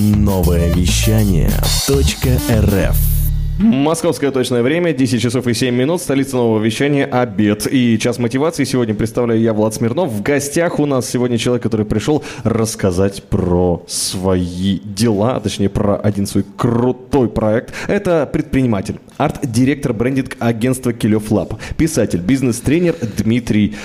Новое вещание .рф Московское точное время, 10 часов и 7 минут, столица нового вещания, обед. И час мотивации сегодня представляю я, Влад Смирнов. В гостях у нас сегодня человек, который пришел рассказать про свои дела, а точнее про один свой крутой проект. Это предприниматель, арт-директор брендинг агентства Килев Лаб, писатель, бизнес-тренер Дмитрий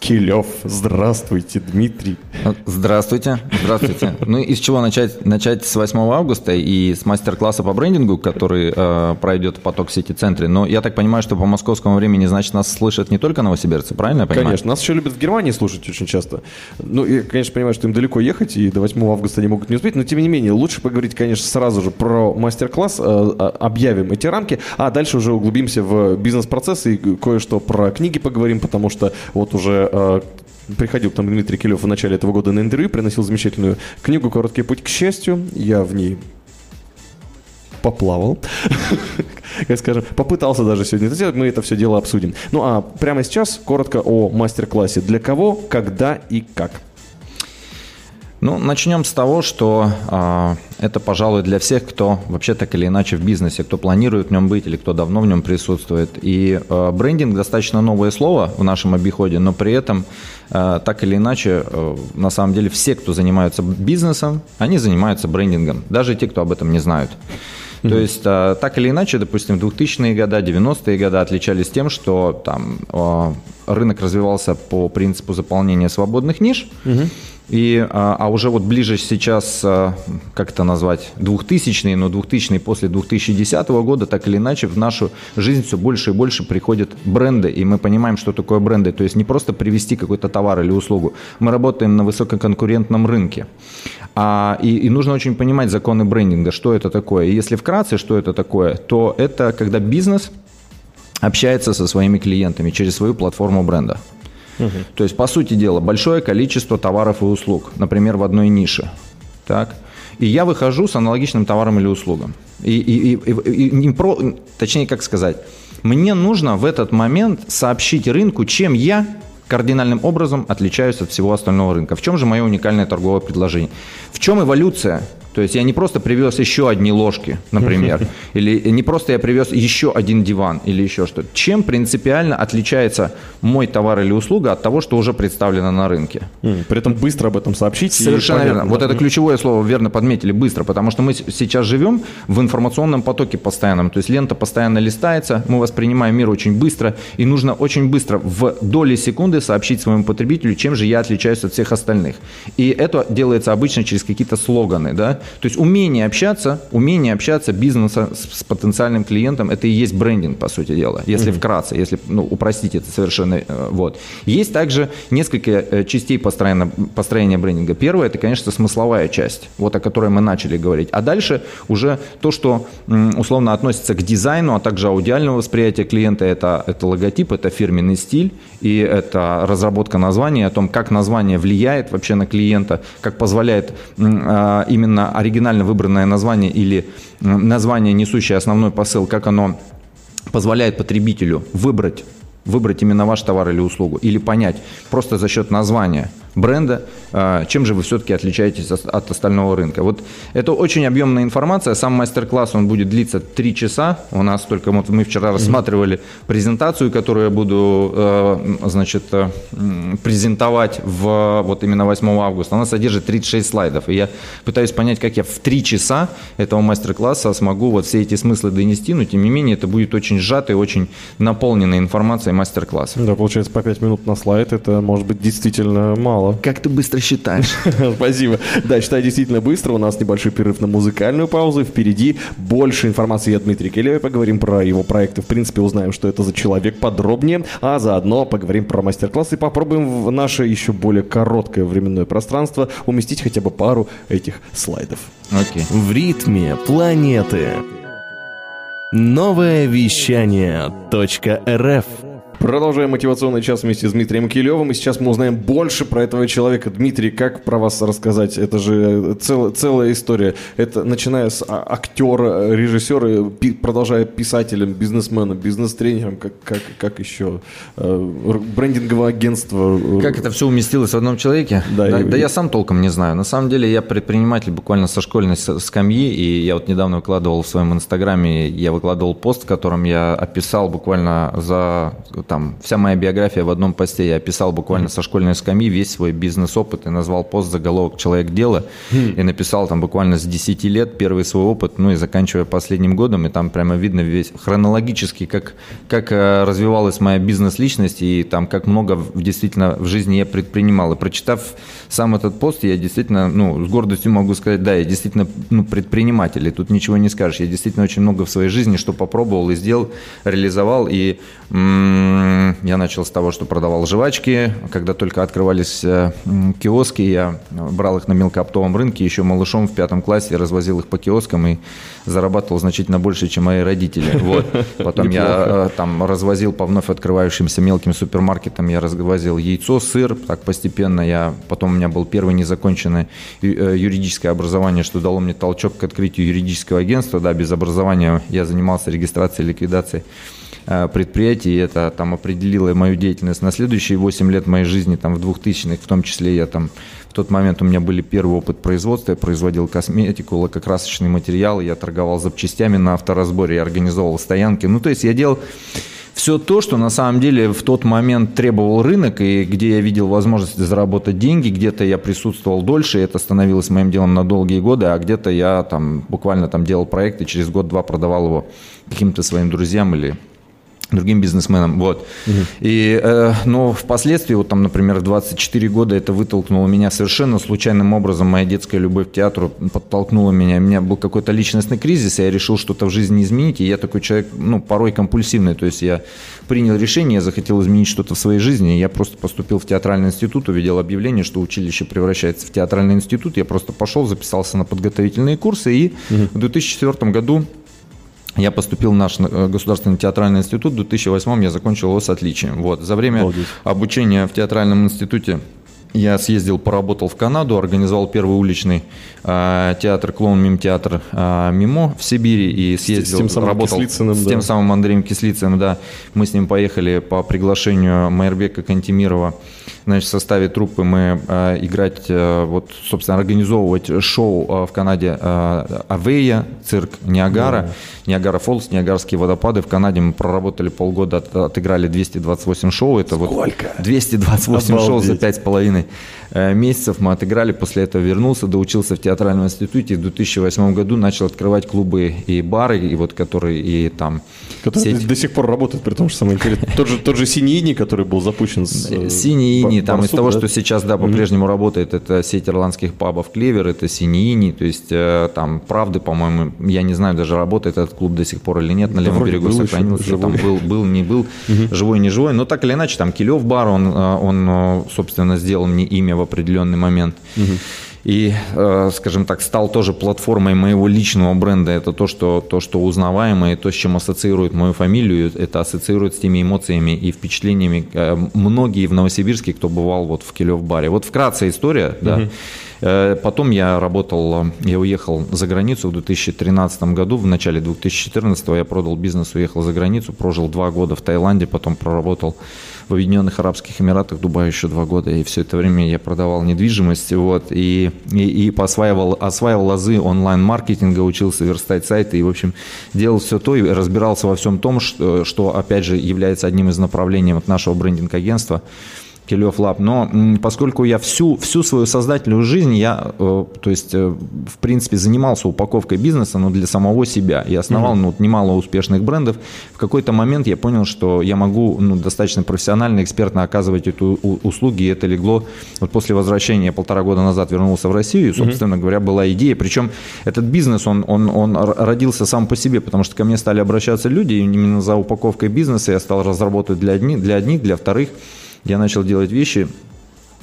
Килев. Здравствуйте, Дмитрий. Здравствуйте, здравствуйте. Ну, из чего начать? Начать с 8 августа и с мастер-класса по брендингу, который э, пройдет в поток сети центре. Но я так понимаю, что по московскому времени, значит, нас слышат не только новосибирцы, правильно я понимаю? Конечно, нас еще любят в Германии слушать очень часто. Ну, я, конечно, понимаю, что им далеко ехать, и до 8 августа они могут не успеть, но, тем не менее, лучше поговорить, конечно, сразу же про мастер-класс, э, а, объявим эти рамки, а дальше уже углубимся в бизнес-процессы и кое-что про книги поговорим, потому что вот уже э, приходил к нам Дмитрий Килев в начале этого года на интервью, приносил замечательную книгу «Короткий путь к счастью». Я в ней поплавал, как скажем, попытался даже сегодня это сделать, мы это все дело обсудим. Ну а прямо сейчас коротко о мастер-классе. Для кого, когда и как. Ну, начнем с того, что э, это, пожалуй, для всех, кто вообще так или иначе в бизнесе, кто планирует в нем быть или кто давно в нем присутствует. И э, брендинг достаточно новое слово в нашем обиходе, но при этом э, так или иначе, э, на самом деле, все, кто занимаются бизнесом, они занимаются брендингом, даже те, кто об этом не знают. То есть, э, так или иначе, допустим, 2000-е годы, 90-е годы отличались тем, что там э, рынок развивался по принципу заполнения свободных ниш, угу. И, а, а уже вот ближе сейчас, а, как это назвать, 2000-е, но 2000-е после 2010 года, так или иначе, в нашу жизнь все больше и больше приходят бренды, и мы понимаем, что такое бренды. То есть не просто привести какой-то товар или услугу. Мы работаем на высококонкурентном рынке. А, и, и нужно очень понимать законы брендинга, что это такое. И если вкратце, что это такое, то это когда бизнес общается со своими клиентами через свою платформу бренда. Угу. То есть, по сути дела, большое количество товаров и услуг, например, в одной нише. Так? И я выхожу с аналогичным товаром или услугом. И, и, и, и, и про, точнее, как сказать, мне нужно в этот момент сообщить рынку, чем я кардинальным образом отличаюсь от всего остального рынка. В чем же мое уникальное торговое предложение? В чем эволюция то есть я не просто привез еще одни ложки, например, или не просто я привез еще один диван или еще что-то. Чем принципиально отличается мой товар или услуга от того, что уже представлено на рынке? При этом быстро об этом сообщить. Совершенно верно. Вот это ключевое слово верно подметили, быстро, потому что мы сейчас живем в информационном потоке постоянном. То есть лента постоянно листается, мы воспринимаем мир очень быстро, и нужно очень быстро в доли секунды сообщить своему потребителю, чем же я отличаюсь от всех остальных. И это делается обычно через какие-то слоганы, да, то есть умение общаться, умение общаться бизнеса с, с потенциальным клиентом, это и есть брендинг, по сути дела, если mm-hmm. вкратце, если ну, упростить это совершенно. Э, вот. Есть также несколько э, частей построения, построения брендинга. Первое, это, конечно, смысловая часть, вот о которой мы начали говорить. А дальше уже то, что условно относится к дизайну, а также аудиального восприятия клиента, это, это логотип, это фирменный стиль, и это разработка названия, о том, как название влияет вообще на клиента, как позволяет а, оригинально выбранное название или название, несущее основной посыл, как оно позволяет потребителю выбрать выбрать именно ваш товар или услугу, или понять просто за счет названия – бренда, а, чем же вы все-таки отличаетесь от остального рынка. Вот это очень объемная информация. Сам мастер-класс, он будет длиться 3 часа. У нас только вот мы вчера рассматривали презентацию, которую я буду, э, значит, э, презентовать в, вот именно 8 августа. Она содержит 36 слайдов. И я пытаюсь понять, как я в 3 часа этого мастер-класса смогу вот все эти смыслы донести, но тем не менее это будет очень сжатый, очень наполненной информацией мастер-класс. Да, получается по 5 минут на слайд, это может быть действительно мало Как ты быстро считаешь. Спасибо. Да, считай действительно быстро. У нас небольшой перерыв на музыкальную паузу. Впереди больше информации от Дмитрия Келева. Поговорим про его проекты. В принципе, узнаем, что это за человек подробнее. А заодно поговорим про мастер-класс и попробуем в наше еще более короткое временное пространство уместить хотя бы пару этих слайдов. Окей. В ритме планеты. Новое вещание .рф Продолжаем мотивационный час вместе с Дмитрием Килевым. И сейчас мы узнаем больше про этого человека. Дмитрий, как про вас рассказать? Это же цел, целая история. Это начиная с а, актера, режиссера, пи, продолжая писателем, бизнесменом, бизнес-тренером, как, как, как еще э, брендинговое агентство. Как это все уместилось в одном человеке? Да, да, и... да я сам толком не знаю. На самом деле я предприниматель буквально со школьной скамьи, и я вот недавно выкладывал в своем инстаграме, я выкладывал пост, в котором я описал буквально за там вся моя биография в одном посте. Я описал буквально mm-hmm. со школьной скамьи весь свой бизнес-опыт и назвал пост заголовок «Человек дела» mm-hmm. и написал там буквально с 10 лет первый свой опыт, ну и заканчивая последним годом, и там прямо видно весь хронологически, как, как э, развивалась моя бизнес-личность и там как много действительно в жизни я предпринимал. И прочитав сам этот пост, я действительно, ну, с гордостью могу сказать, да, я действительно ну, предприниматель, и тут ничего не скажешь. Я действительно очень много в своей жизни что попробовал и сделал, реализовал, и м- я начал с того, что продавал жвачки. Когда только открывались э, киоски, я брал их на мелкооптовом рынке. Еще малышом в пятом классе развозил их по киоскам и зарабатывал значительно больше, чем мои родители. Вот. Потом я э, там развозил по вновь открывающимся мелким супермаркетам, я развозил яйцо, сыр. Так постепенно я... Потом у меня был первый незаконченный э, юридическое образование, что дало мне толчок к открытию юридического агентства. Да, без образования я занимался регистрацией, ликвидацией предприятий, и это там определило мою деятельность на следующие 8 лет моей жизни, там в 2000-х, в том числе я там в тот момент у меня были первый опыт производства, я производил косметику, лакокрасочный материал, я торговал запчастями на авторазборе, я организовывал стоянки. Ну, то есть я делал все то, что на самом деле в тот момент требовал рынок, и где я видел возможность заработать деньги, где-то я присутствовал дольше, и это становилось моим делом на долгие годы, а где-то я там буквально там делал проект и через год-два продавал его каким-то своим друзьям или другим бизнесменам, вот. Угу. И, э, но впоследствии, вот там, например, в 24 года это вытолкнуло меня совершенно случайным образом, моя детская любовь к театру подтолкнула меня, у меня был какой-то личностный кризис, и я решил что-то в жизни изменить, и я такой человек, ну, порой компульсивный, то есть я принял решение, я захотел изменить что-то в своей жизни, и я просто поступил в театральный институт, увидел объявление, что училище превращается в театральный институт, я просто пошел, записался на подготовительные курсы, и угу. в 2004 году я поступил в наш э, государственный театральный институт. В 2008 я закончил его с отличием. Вот. За время Обалдеть. обучения в театральном институте я съездил, поработал в Канаду, организовал первый уличный э, театр, клоун мим театр э, Мимо в Сибири и съездил, с тем самым работал Кислицыным, с да. тем самым Андреем Кислицыным, да. Мы с ним поехали по приглашению Майербека Кантемирова значит, в составе труппы мы э, играть, э, вот, собственно, организовывать шоу э, в Канаде э, Авея, цирк Ниагара, да. Ниагара Фоллс, Ниагарские водопады. В Канаде мы проработали полгода, от, отыграли 228 шоу. Это Сколько? вот 228 Обалдеть. шоу за пять с половиной э, месяцев мы отыграли. После этого вернулся, доучился в театральном институте. В 2008 году начал открывать клубы и бары, и вот которые и там... Которые сеть... до сих пор работают, при том, что самое интересное. Тот же, тот же Синий который был запущен с... Э, Синий Ини, там из того, что сейчас, да, по-прежнему работает, это сеть ирландских пабов Клевер, это Синий то есть э, там, правды, по-моему, я не знаю, даже работает этот клуб до сих пор или нет, на левом берегу сохранился, там был, был, не был, живой, не живой, но так или иначе, там Килев бар, он, э, он, собственно, сделал мне имя в определенный момент и, э, скажем так, стал тоже платформой моего личного бренда. Это то, что, то, что узнаваемо, и то, с чем ассоциирует мою фамилию, это ассоциирует с теми эмоциями и впечатлениями э, многие в Новосибирске, кто бывал вот в Килев-баре. Вот вкратце история, да. Э, потом я работал, я уехал за границу в 2013 году, в начале 2014 я продал бизнес, уехал за границу, прожил два года в Таиланде, потом проработал в Объединенных Арабских Эмиратах, Дубае еще два года, и все это время я продавал недвижимость, вот, и, и, и осваивал, осваивал лазы онлайн-маркетинга, учился верстать сайты, и, в общем, делал все то и разбирался во всем том, что, что опять же, является одним из направлений вот нашего брендинг-агентства – Килев Лаб. Но поскольку я всю, всю свою создательную жизнь, я, э, то есть, э, в принципе, занимался упаковкой бизнеса, но для самого себя. И основал mm-hmm. ну, немало успешных брендов. В какой-то момент я понял, что я могу ну, достаточно профессионально, экспертно оказывать эту услуги. И это легло вот после возвращения полтора года назад вернулся в Россию. И, собственно mm-hmm. говоря, была идея. Причем этот бизнес, он, он, он родился сам по себе, потому что ко мне стали обращаться люди именно за упаковкой бизнеса. Я стал разработать для одних, для одних, для вторых я начал делать вещи,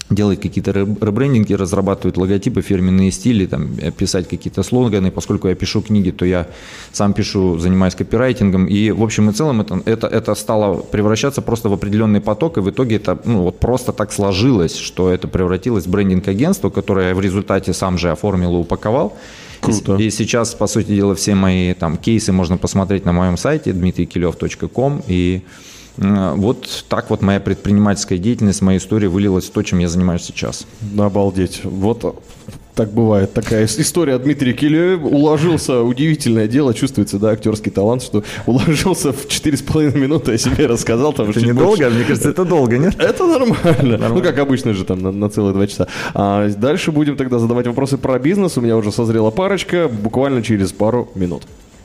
делать какие-то ребрендинги, разрабатывать логотипы, фирменные стили, там, э, писать какие-то слоганы. Поскольку я пишу книги, то я сам пишу, занимаюсь копирайтингом. И в общем и целом это, это, это стало превращаться просто в определенный поток. И в итоге это ну, вот просто так сложилось, что это превратилось в брендинг-агентство, которое я в результате сам же оформил и упаковал. Круто. И, и сейчас, по сути дела, все мои там кейсы можно посмотреть на моем сайте dmitrikилев.com и вот так вот моя предпринимательская деятельность, моя история вылилась в то, чем я занимаюсь сейчас. Обалдеть. Вот так бывает. Такая история о Дмитрии Килеве. Уложился, удивительное дело, чувствуется, да, актерский талант, что уложился в 4,5 минуты, о себе рассказал. Там, это недолго? Больше. Мне кажется, это долго, нет? Это нормально. нормально. Ну, как обычно же, там, на, на целые два часа. А дальше будем тогда задавать вопросы про бизнес. У меня уже созрела парочка, буквально через пару минут.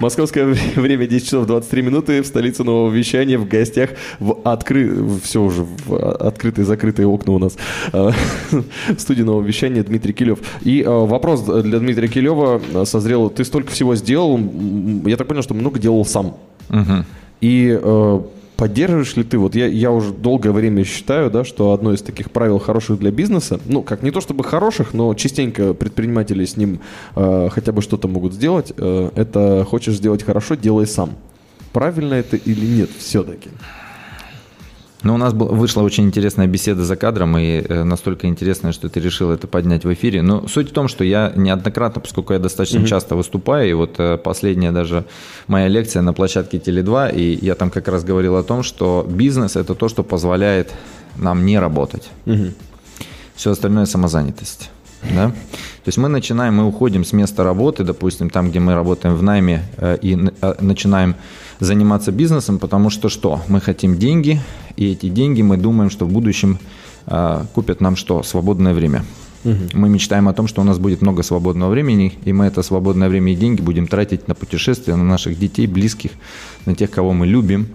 Московское время 10 часов 23 минуты в столице нового вещания в гостях в откры... все уже в открытые закрытые окна у нас э, в студии нового вещания Дмитрий Килев. И э, вопрос для Дмитрия Килева созрел. Ты столько всего сделал, я так понял, что много делал сам. Угу. И э, Поддерживаешь ли ты, вот я, я уже долгое время считаю, да, что одно из таких правил хороших для бизнеса, ну, как не то чтобы хороших, но частенько предприниматели с ним э, хотя бы что-то могут сделать, э, это хочешь сделать хорошо, делай сам. Правильно это или нет все-таки? Ну, у нас был, вышла очень интересная беседа за кадром, и э, настолько интересная, что ты решил это поднять в эфире. Но суть в том, что я неоднократно, поскольку я достаточно mm-hmm. часто выступаю, и вот э, последняя даже моя лекция на площадке Теле2, и я там как раз говорил о том, что бизнес – это то, что позволяет нам не работать. Mm-hmm. Все остальное – самозанятость. Да? То есть мы начинаем, мы уходим с места работы, допустим, там, где мы работаем в найме, э, и э, начинаем заниматься бизнесом, потому что что? Мы хотим деньги, и эти деньги мы думаем, что в будущем э, купят нам что? Свободное время. Угу. Мы мечтаем о том, что у нас будет много свободного времени, и мы это свободное время и деньги будем тратить на путешествия, на наших детей, близких, на тех, кого мы любим.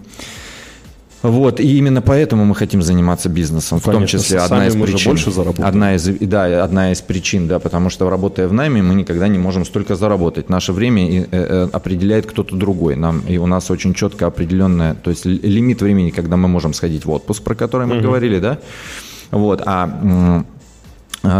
Вот, и именно поэтому мы хотим заниматься бизнесом, в том числе одна из причин. больше заработаем. Одна из, да, одна из причин, да, потому что работая в найме, мы никогда не можем столько заработать. Наше время э, э, определяет кто-то другой. Нам, и у нас очень четко определенное, то есть лимит времени, когда мы можем сходить в отпуск, про который мы угу. говорили, да. Вот, а,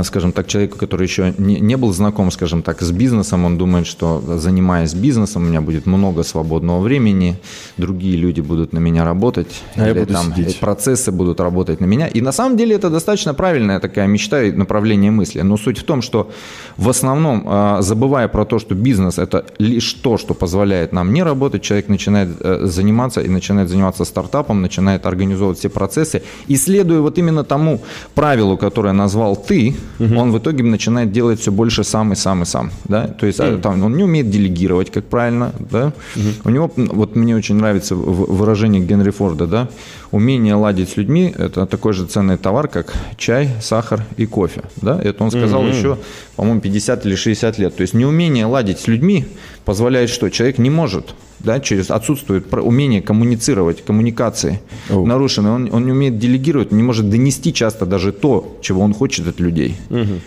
скажем так, человеку, который еще не, не был знаком, скажем так, с бизнесом, он думает, что занимаясь бизнесом, у меня будет много свободного времени, другие люди будут на меня работать, а или там сидеть. процессы будут работать на меня. И на самом деле это достаточно правильная такая мечта и направление мысли. Но суть в том, что в основном, а, забывая про то, что бизнес это лишь то, что позволяет нам не работать, человек начинает э, заниматься и начинает заниматься стартапом, начинает организовывать все процессы. И следуя вот именно тому правилу, которое назвал ты, угу. он в итоге начинает делать все больше сам и сам и сам. Да? То есть угу. там, он не умеет делегировать, как правильно. Да? Угу. У него, вот мне очень нравится выражение Генри Форда, да? умение ладить с людьми – это такой же ценный товар, как чай, сахар и кофе. Да? Это он сказал угу. еще, по-моему, 50 или 60 лет. То есть неумение ладить с людьми позволяет что? Человек не может да, через отсутствует умение коммуницировать, коммуникации oh. нарушены. Он, он не умеет делегировать, не может донести часто даже то, чего он хочет от людей. Uh-huh.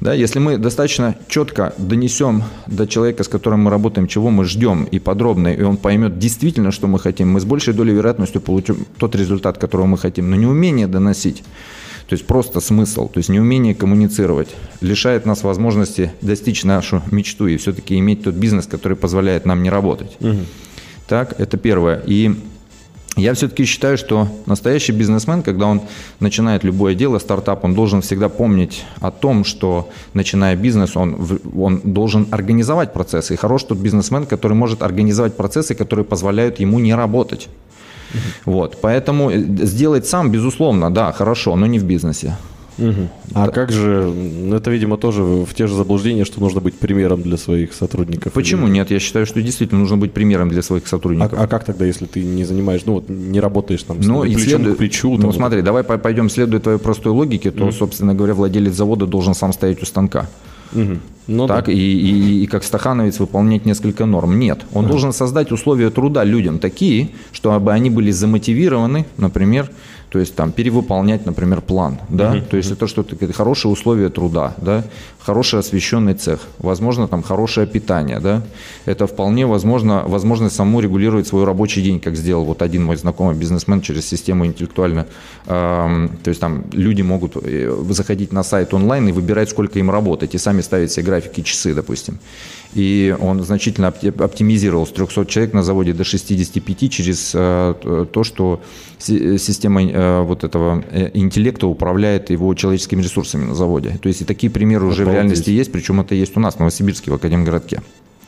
Да, если мы достаточно четко донесем до человека, с которым мы работаем, чего мы ждем, и подробно, и он поймет действительно, что мы хотим, мы с большей долей вероятностью получим тот результат, которого мы хотим. Но неумение доносить то есть просто смысл, то есть неумение коммуницировать лишает нас возможности достичь нашу мечту и все-таки иметь тот бизнес, который позволяет нам не работать. Угу. Так, это первое. И я все-таки считаю, что настоящий бизнесмен, когда он начинает любое дело, стартап, он должен всегда помнить о том, что начиная бизнес, он, он должен организовать процессы. И хорош тот бизнесмен, который может организовать процессы, которые позволяют ему не работать. Вот, поэтому э, сделать сам, безусловно, да, хорошо, но не в бизнесе. Угу. А да. как же, это, видимо, тоже в те же заблуждения, что нужно быть примером для своих сотрудников? Почему или... нет? Я считаю, что действительно нужно быть примером для своих сотрудников. А, а как тогда, если ты не занимаешь, ну вот не работаешь там ну, с плечом следует, к плечу? Ну там, смотри, вот. давай пойдем, следуя твоей простой логике, то, mm. собственно говоря, владелец завода должен сам стоять у станка. Угу. Ну, так, да. и, и, и как стахановец выполнять несколько норм. Нет, он ага. должен создать условия труда людям такие, чтобы они были замотивированы, например, то есть там перевыполнять, например, план, да, то есть это что-то это хорошие условия труда, да, хороший освещенный цех, возможно, там хорошее питание, да, это вполне возможно, возможность саму регулировать свой рабочий день, как сделал вот один мой знакомый бизнесмен через систему интеллектуально, эм, то есть там люди могут э, заходить на сайт онлайн и выбирать, сколько им работать, и сами ставить себе графики, часы, допустим. И он значительно опти- оптимизировал с 300 человек на заводе до 65 через э, то, что си- система э, вот этого э, интеллекта управляет его человеческими ресурсами на заводе. То есть и такие примеры уже в Обалдеть. реальности есть, причем это есть у нас в Новосибирске, в Академгородке.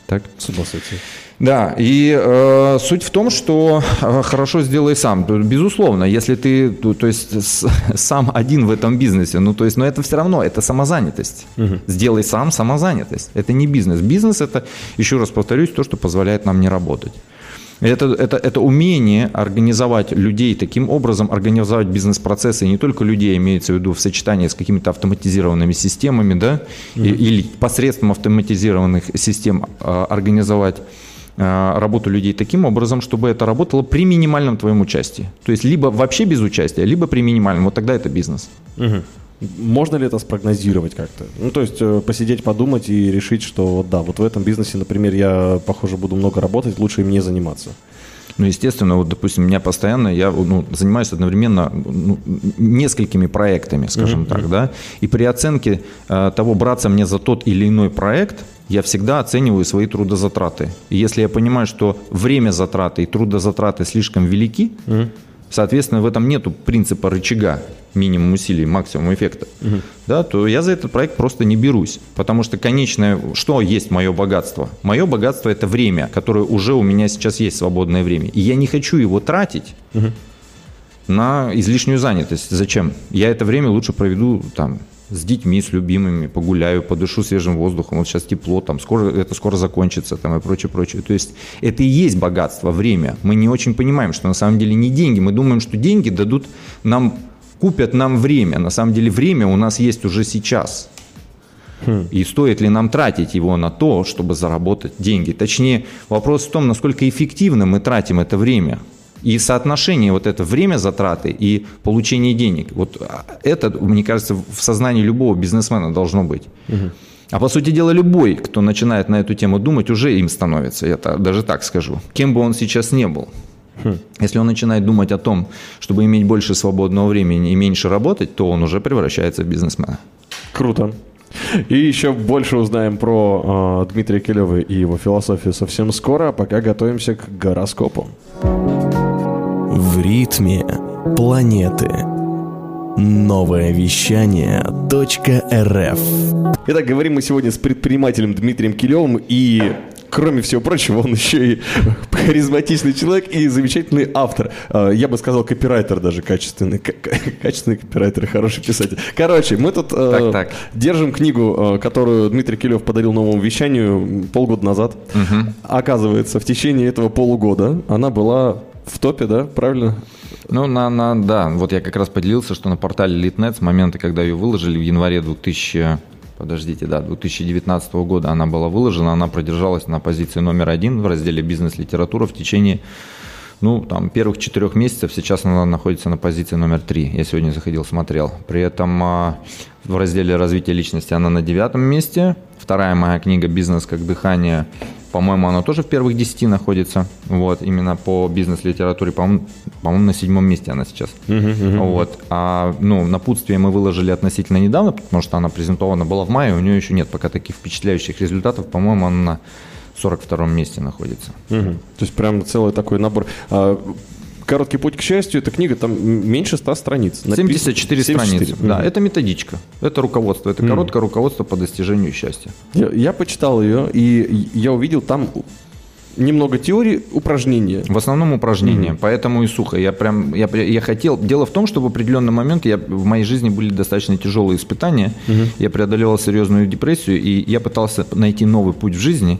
Так? С ума сойти. Да, и э, суть в том, что э, хорошо сделай сам. Безусловно, если ты, то, то есть с- сам один в этом бизнесе, ну то есть, но это все равно, это самозанятость. Сделай сам самозанятость. Это не бизнес. Бизнес это, еще раз повторюсь, то, что позволяет нам не работать. Это, это, это умение организовать людей таким образом, организовать бизнес-процессы, и не только людей, имеется в виду в сочетании с какими-то автоматизированными системами, да, и- или посредством автоматизированных систем а, организовать а, работу людей таким образом, чтобы это работало при минимальном твоем участии. То есть либо вообще без участия, либо при минимальном. Вот тогда это бизнес. Можно ли это спрогнозировать как-то? Ну, то есть э, посидеть, подумать и решить, что вот да, вот в этом бизнесе, например, я, похоже, буду много работать, лучше им не заниматься. Ну, естественно, вот, допустим, меня постоянно, я ну, занимаюсь одновременно ну, несколькими проектами, скажем так, да, и при оценке э, того, браться мне за тот или иной проект, я всегда оцениваю свои трудозатраты. И если я понимаю, что время затраты и трудозатраты слишком велики, соответственно, в этом нету принципа рычага минимум усилий, максимум эффекта, да, то я за этот проект просто не берусь. Потому что конечное, что есть мое богатство? Мое богатство – это время, которое уже у меня сейчас есть свободное время. И я не хочу его тратить на излишнюю занятость. Зачем? Я это время лучше проведу там с детьми, с любимыми, погуляю, подышу свежим воздухом. Вот сейчас тепло, там скоро это скоро закончится, там и прочее, прочее. То есть это и есть богатство, время. Мы не очень понимаем, что на самом деле не деньги. Мы думаем, что деньги дадут нам, купят нам время. На самом деле время у нас есть уже сейчас. И стоит ли нам тратить его на то, чтобы заработать деньги? Точнее, вопрос в том, насколько эффективно мы тратим это время. И соотношение вот это время затраты и получение денег. Вот а, это, мне кажется, в сознании любого бизнесмена должно быть. А по сути дела, любой, кто начинает на эту тему думать, уже им становится, я даже так скажу. Кем бы он сейчас не был. Если он начинает думать о том, чтобы иметь больше свободного времени и меньше работать, то он уже превращается в бизнесмена. Круто. И еще больше узнаем про э, Дмитрия Килева и его философию совсем скоро, а пока готовимся к гороскопу. В ритме планеты. Новое вещание .рф Итак, говорим мы сегодня с предпринимателем Дмитрием Килевым и Кроме всего прочего, он еще и харизматичный человек и замечательный автор. Э, Я бы сказал, копирайтер даже качественный. Качественный копирайтер, хороший писатель. Короче, мы тут э, Так, так. держим книгу, э, которую Дмитрий Килев подарил новому вещанию полгода назад. Оказывается, в течение этого полугода она была в топе, да? Правильно? Ну, на, на, да, вот я как раз поделился, что на портале Litnet с момента, когда ее выложили в январе 2000, подождите, да, 2019 года она была выложена, она продержалась на позиции номер один в разделе «Бизнес-литература» в течение, ну, там, первых четырех месяцев, сейчас она находится на позиции номер три, я сегодня заходил, смотрел. При этом а, в разделе «Развитие личности» она на девятом месте, вторая моя книга «Бизнес как дыхание», по-моему, она тоже в первых десяти находится. Вот, именно по бизнес-литературе, по-моему, по-моему, на седьмом месте она сейчас. Вот. А ну, напутствие мы выложили относительно недавно, потому что она презентована была в мае, у нее еще нет пока таких впечатляющих результатов. По-моему, она на 42 месте находится. Мгм. То есть прям целый такой набор. Короткий путь к счастью, эта книга там меньше 100 страниц. Напис- 74 страницы. Мгм. Да, это методичка, это руководство, это короткое руководство по достижению счастья. Я, я почитал ее, и я увидел там немного теории, упражнения. В основном упражнения, поэтому и сухо. Я прям, я, я хотел. Дело в том, что в определенный момент я, в моей жизни были достаточно тяжелые испытания. Я преодолевал серьезную депрессию, и я пытался найти новый путь в жизни.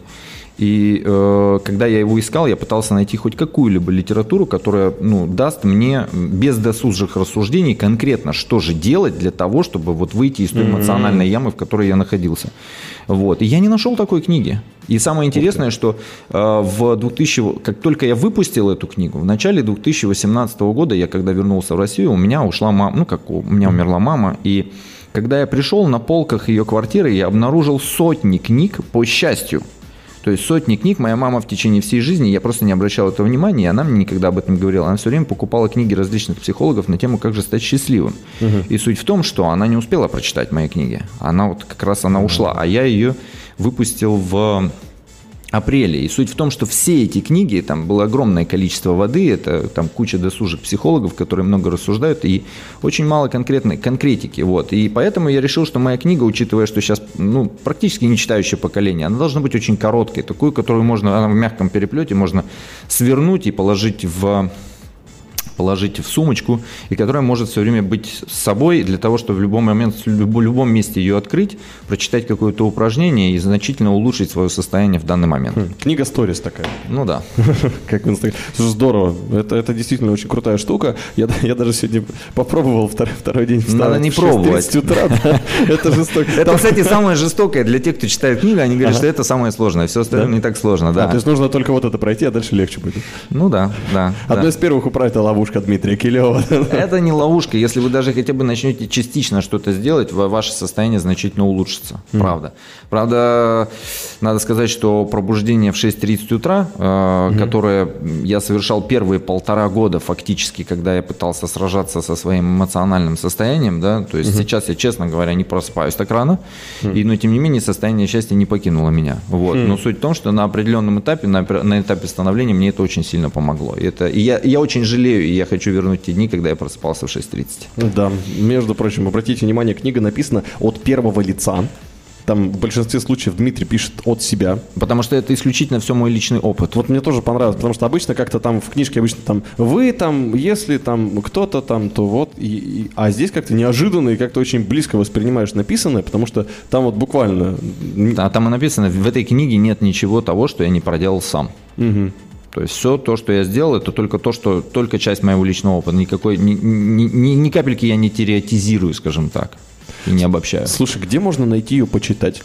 И э, когда я его искал, я пытался найти хоть какую-либо литературу, которая ну, даст мне без досужих рассуждений конкретно, что же делать для того, чтобы вот выйти из той эмоциональной ямы, в которой я находился. Вот. И я не нашел такой книги. И самое интересное, что э, в 2000, как только я выпустил эту книгу, в начале 2018 года, я когда вернулся в Россию, у меня ушла мама, ну как у меня умерла мама, и когда я пришел на полках ее квартиры, я обнаружил сотни книг по счастью. То есть сотни книг моя мама в течение всей жизни, я просто не обращал этого внимания, и она мне никогда об этом не говорила. Она все время покупала книги различных психологов на тему «Как же стать счастливым». Угу. И суть в том, что она не успела прочитать мои книги. Она вот как раз она ушла, а я ее выпустил в апреле. И суть в том, что все эти книги, там было огромное количество воды, это там куча досужих психологов, которые много рассуждают, и очень мало конкретной конкретики. Вот. И поэтому я решил, что моя книга, учитывая, что сейчас ну, практически не читающее поколение, она должна быть очень короткой, такую, которую можно, она в мягком переплете можно свернуть и положить в положить в сумочку, и которая может все время быть с собой для того, чтобы в любой момент, в любом месте ее открыть, прочитать какое-то упражнение и значительно улучшить свое состояние в данный момент. Хм, книга сторис такая. Ну да. Как в Инстаграме. Здорово. Это, это действительно очень крутая штука. Я, я даже сегодня попробовал второй, второй день встать. Надо не пробовать. утра. Это жестоко. Это, кстати, самое жестокое для тех, кто читает книгу. Они говорят, что это самое сложное. Все остальное не так сложно. Да. А, то есть нужно только вот это пройти, а дальше легче будет. Ну да, да. Одно из первых управ это ловушка Дмитрия Килева. Это не ловушка. Если вы даже хотя бы начнете частично что-то сделать, ваше состояние значительно улучшится. Правда. Правда, надо сказать, что пробуждение в 6.30 утра, э, которое я совершал первые полтора года фактически, когда я пытался сражаться со своим эмоциональным состоянием, да, то есть сейчас я, честно говоря, не просыпаюсь так рано, и, но тем не менее состояние счастья не покинуло меня. Вот. Но суть в том, что на определенном этапе, на, на этапе становления мне это очень сильно помогло. И, это, и я, я очень жалею, я хочу вернуть те дни, когда я просыпался в 6.30. Да, между прочим, обратите внимание, книга написана от первого лица. Там в большинстве случаев Дмитрий пишет от себя. Потому что это исключительно все мой личный опыт. Вот мне тоже понравилось, потому что обычно как-то там в книжке обычно там вы там, если там кто-то там, то вот. И, и, а здесь как-то неожиданно и как-то очень близко воспринимаешь написанное, потому что там вот буквально... А там и написано, в этой книге нет ничего того, что я не проделал сам. Угу. То есть все то, что я сделал, это только то, что только часть моего личного опыта. Никакой, ни, ни, ни, ни капельки я не теоретизирую, скажем так и не обобщаю. Слушай, где можно найти ее почитать?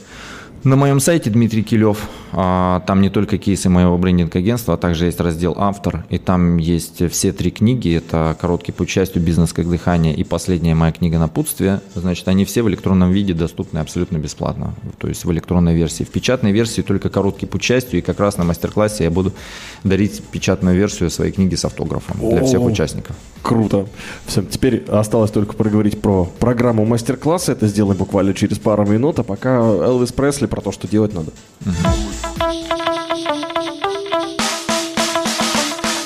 На моем сайте Дмитрий Килев, а, там не только кейсы моего брендинг-агентства, а также есть раздел «Автор», и там есть все три книги, это «Короткий путь счастью», «Бизнес как дыхание» и последняя моя книга «Напутствие». Значит, они все в электронном виде доступны абсолютно бесплатно, то есть в электронной версии. В печатной версии только «Короткий путь счастью», и как раз на мастер-классе я буду дарить печатную версию своей книги с автографом для всех участников. Круто. Все, теперь осталось только проговорить про программу мастер-класса. Это сделаем буквально через пару минут, а пока Элвис Пресли про то, что делать надо.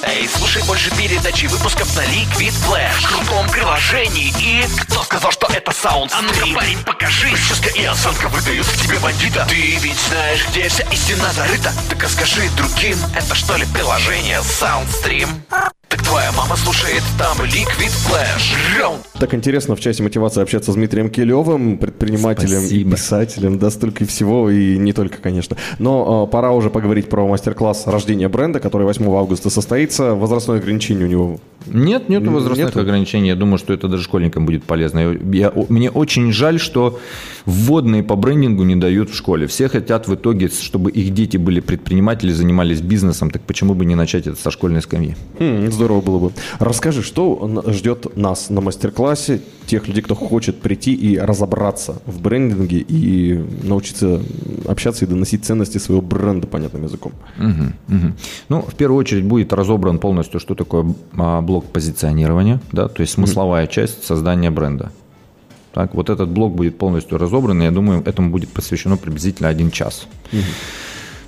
Эй, слушай больше передачи выпусков на Liquid Flash в крутом приложении. И кто сказал, что это саунд А ну-ка, парень, покажи. Прическа и осанка выдают в тебе бандита. Ты ведь знаешь, где вся истина зарыта. Так а скажи другим, это что ли приложение Soundstream? Так твоя мама слушает там Liquid Flash. Раунд. Так интересно в части мотивации общаться с Дмитрием Килевым, предпринимателем Спасибо. и писателем, да, столько и всего, и не только, конечно. Но э, пора уже поговорить про мастер-класс рождения бренда, который 8 августа состоится. Возрастное ограничение у него Нет, нет возрастных Нету? ограничений. Я думаю, что это даже школьникам будет полезно. Я, я- мне очень жаль, что вводные по брендингу не дают в школе. Все хотят в итоге, чтобы их дети были предприниматели, занимались бизнесом. Так почему бы не начать это со школьной скамьи? Хм, здорово было бы. Расскажи, что ждет нас на мастер-классе, тех людей, кто хочет прийти и разобраться в брендинге и научиться общаться и доносить ценности своего бренда понятным языком. Мгм, мгм. Ну, в первую очередь будет разобран полностью, что такое а, блок позиционирования, да, то есть смысловая часть создания бренда. Так, вот этот блок будет полностью разобран, и я думаю, этому будет посвящено приблизительно один час.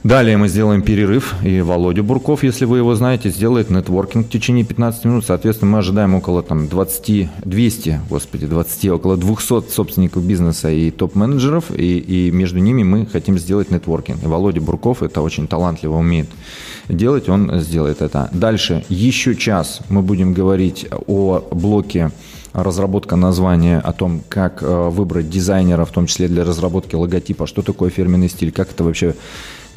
Далее мы сделаем перерыв, и Володя Бурков, если вы его знаете, сделает нетворкинг в течение 15 минут. Соответственно, мы ожидаем около там, 20, 200, господи, 20, около 200 собственников бизнеса и топ-менеджеров, и, и между ними мы хотим сделать нетворкинг. И Володя Бурков это очень талантливо умеет делать, он сделает это. Дальше еще час мы будем говорить о блоке разработка названия, о том, как э, выбрать дизайнера, в том числе для разработки логотипа, что такое фирменный стиль, как это вообще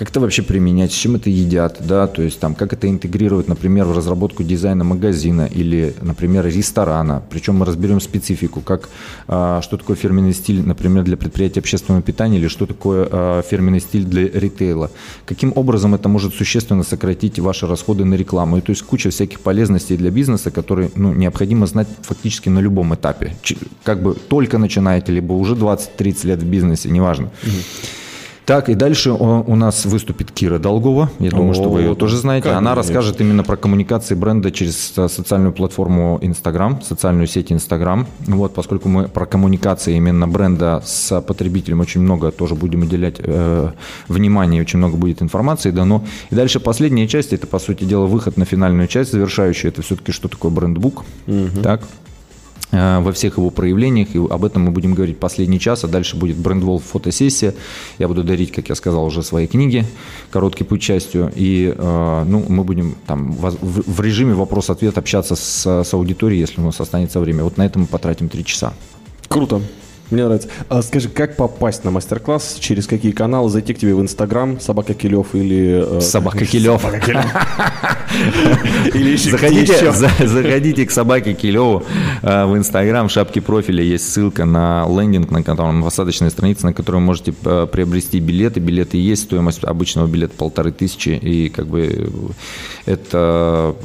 как это вообще применять, с чем это едят, да, то есть там как это интегрировать, например, в разработку дизайна магазина или, например, ресторана. Причем мы разберем специфику, как а, что такое фирменный стиль, например, для предприятия общественного питания или что такое а, фирменный стиль для ритейла. Каким образом это может существенно сократить ваши расходы на рекламу. И то есть куча всяких полезностей для бизнеса, которые ну, необходимо знать фактически на любом этапе. Как бы только начинаете, либо уже 20-30 лет в бизнесе, неважно. Угу. Так, и дальше у нас выступит Кира Долгова. Я думаю, О, что вы ее тоже знаете. Она расскажет именно про коммуникации бренда через э, социальную платформу Instagram, социальную сеть Instagram. Вот, поскольку мы про коммуникации именно бренда с потребителем очень много тоже будем уделять э, внимания, очень много будет информации дано. И дальше последняя часть, это, по сути дела, выход на финальную часть, завершающую. Это все-таки что такое брендбук. Угу. Так, во всех его проявлениях. И об этом мы будем говорить последний час, а дальше будет брендвол фотосессия. Я буду дарить, как я сказал, уже свои книги, короткий путь частью. И э, ну, мы будем там в режиме вопрос-ответ общаться с, с аудиторией, если у нас останется время. Вот на это мы потратим три часа. Круто. Мне нравится. А скажи, как попасть на мастер-класс? Через какие каналы? Зайти к тебе в Инстаграм, Собака Килев или... Э, Собака Килев. Или заходите, заходите к Собаке Килеву э, в Инстаграм, в шапке профиля есть ссылка на лендинг, на котором посадочная страница, на которой можете э, приобрести билеты. Билеты есть, стоимость обычного билета полторы тысячи, и как бы это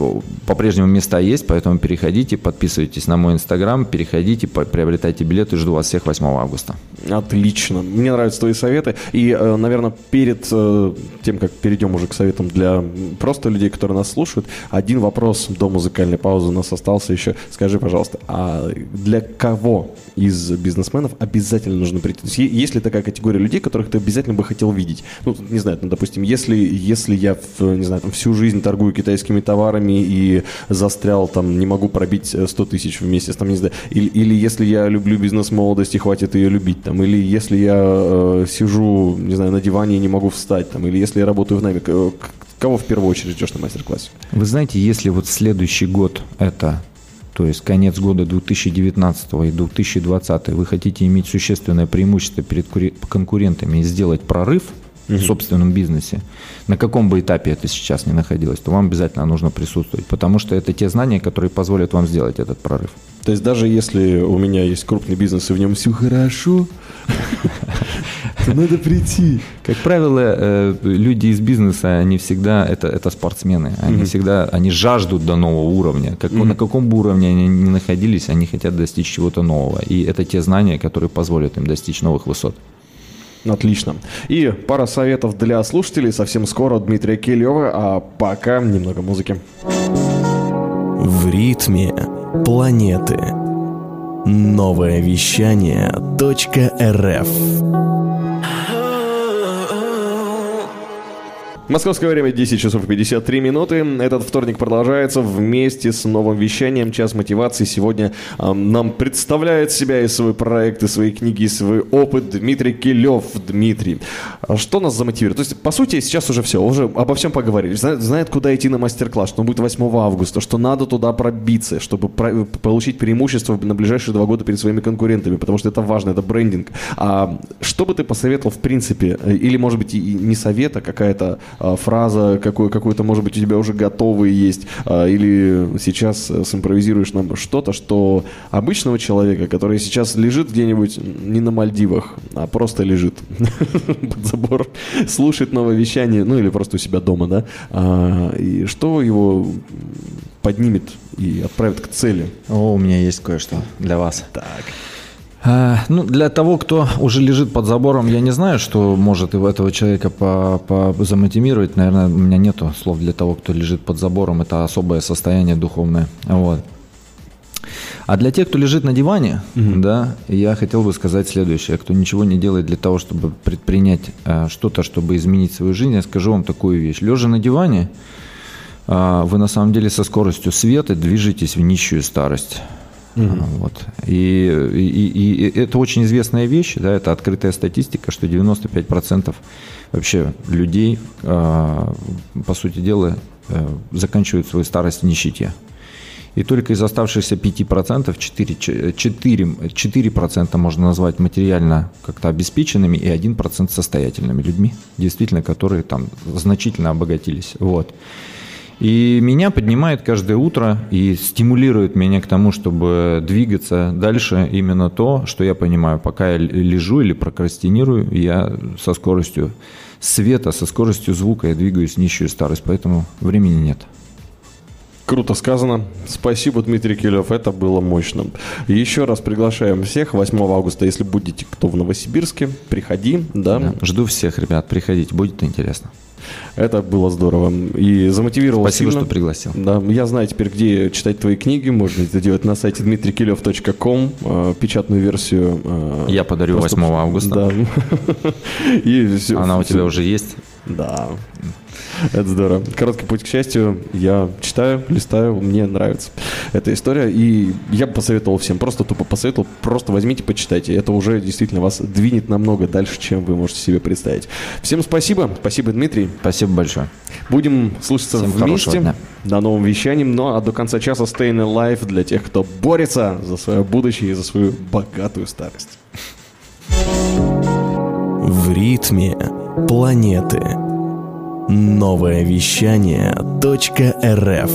по-прежнему места есть, поэтому переходите, подписывайтесь на мой Инстаграм, переходите, приобретайте билеты, жду вас всех 8 августа. Отлично. Мне нравятся твои советы. И, э, наверное, перед э, тем, как перейдем уже к советам для просто людей, которые нас слушают, один вопрос до музыкальной паузы у нас остался еще. Скажи, пожалуйста, а для кого из бизнесменов обязательно нужно прийти? То есть, есть ли такая категория людей, которых ты обязательно бы хотел видеть? Ну, не знаю, ну, допустим, если, если я, не знаю, там, всю жизнь торгую китайскими товарами и застрял, там, не могу пробить 100 э, тысяч в месяц, там, не знаю, или, или если я люблю бизнес молодости, хватит ее любить, там, или если я э, сижу, не знаю, на диване и не могу встать, там, или если я работаю в найме, кого в первую очередь ждешь на мастер-классе? Вы знаете, если вот следующий год это то есть конец года 2019 и 2020, вы хотите иметь существенное преимущество перед конкурентами и сделать прорыв угу. в собственном бизнесе, на каком бы этапе это сейчас не находилось, то вам обязательно нужно присутствовать, потому что это те знания, которые позволят вам сделать этот прорыв. То есть даже если у меня есть крупный бизнес и в нем все хорошо, то надо прийти. Как правило, э, люди из бизнеса, они всегда, это, это спортсмены, они всегда, они жаждут до нового уровня. Как, На каком бы уровне они ни находились, они хотят достичь чего-то нового. И это те знания, которые позволят им достичь новых высот. Отлично. И пара советов для слушателей совсем скоро Дмитрия Килева, а пока немного музыки. В ритме планеты. Новое вещание .рф Московское время 10 часов 53 минуты. Этот вторник продолжается вместе с новым вещанием «Час мотивации». Сегодня э, нам представляет себя и свой проект, и свои книги, и свой опыт Дмитрий Килев. Дмитрий, а что нас замотивирует? То есть, по сути, сейчас уже все, уже обо всем поговорили. Знает, знает куда идти на мастер-класс, что будет 8 августа, что надо туда пробиться, чтобы про- получить преимущество на ближайшие два года перед своими конкурентами, потому что это важно, это брендинг. А что бы ты посоветовал в принципе, или, может быть, и не совет, а какая-то фраза какой, какой-то, может быть, у тебя уже готовый есть, а, или сейчас симпровизируешь нам что-то, что обычного человека, который сейчас лежит где-нибудь не на Мальдивах, а просто лежит под забор, слушает новое вещание, ну или просто у себя дома, да, а, и что его поднимет и отправит к цели. О, у меня есть кое-что для вас. Так. А, ну, для того, кто уже лежит под забором, я не знаю, что может этого человека по, по замотивировать. Наверное, у меня нету слов для того, кто лежит под забором. Это особое состояние духовное. Вот. А для тех, кто лежит на диване, угу. да, я хотел бы сказать следующее. Кто ничего не делает для того, чтобы предпринять э, что-то, чтобы изменить свою жизнь, я скажу вам такую вещь. Лежа на диване, э, вы на самом деле со скоростью света движетесь в нищую старость. Угу. Вот. И, и, и это очень известная вещь, да, это открытая статистика, что 95% вообще людей, э, по сути дела, э, заканчивают свою старость в нищете. И только из оставшихся 5% 4, 4, 4% можно назвать материально как-то обеспеченными и 1% состоятельными людьми, действительно, которые там значительно обогатились. Вот. И меня поднимает каждое утро и стимулирует меня к тому, чтобы двигаться дальше именно то, что я понимаю. Пока я лежу или прокрастинирую, я со скоростью света, со скоростью звука я двигаюсь нищую старость, поэтому времени нет. Круто сказано. Спасибо, Дмитрий Килев, это было мощно. Еще раз приглашаем всех 8 августа, если будете кто в Новосибирске, приходи, да. да жду всех, ребят, приходите, будет интересно. Это было здорово. И замотивировало Спасибо, сильно. что пригласил. Да, я знаю теперь, где читать твои книги. Можно это делать на сайте dmitrikilев.com, э, печатную версию. Э, я подарю просто... 8 августа. Да. И все, Она у тебя уже есть? Да. Это здорово. Короткий путь к счастью. Я читаю, листаю, мне нравится эта история. И я бы посоветовал всем, просто тупо посоветовал, просто возьмите, почитайте. Это уже действительно вас двинет намного дальше, чем вы можете себе представить. Всем спасибо. Спасибо, Дмитрий. Спасибо большое. Будем слушаться всем вместе. До новым вещанием. Ну а до конца часа Stay in Life для тех, кто борется за свое будущее и за свою богатую старость. В ритме планеты. Новое вещание .рф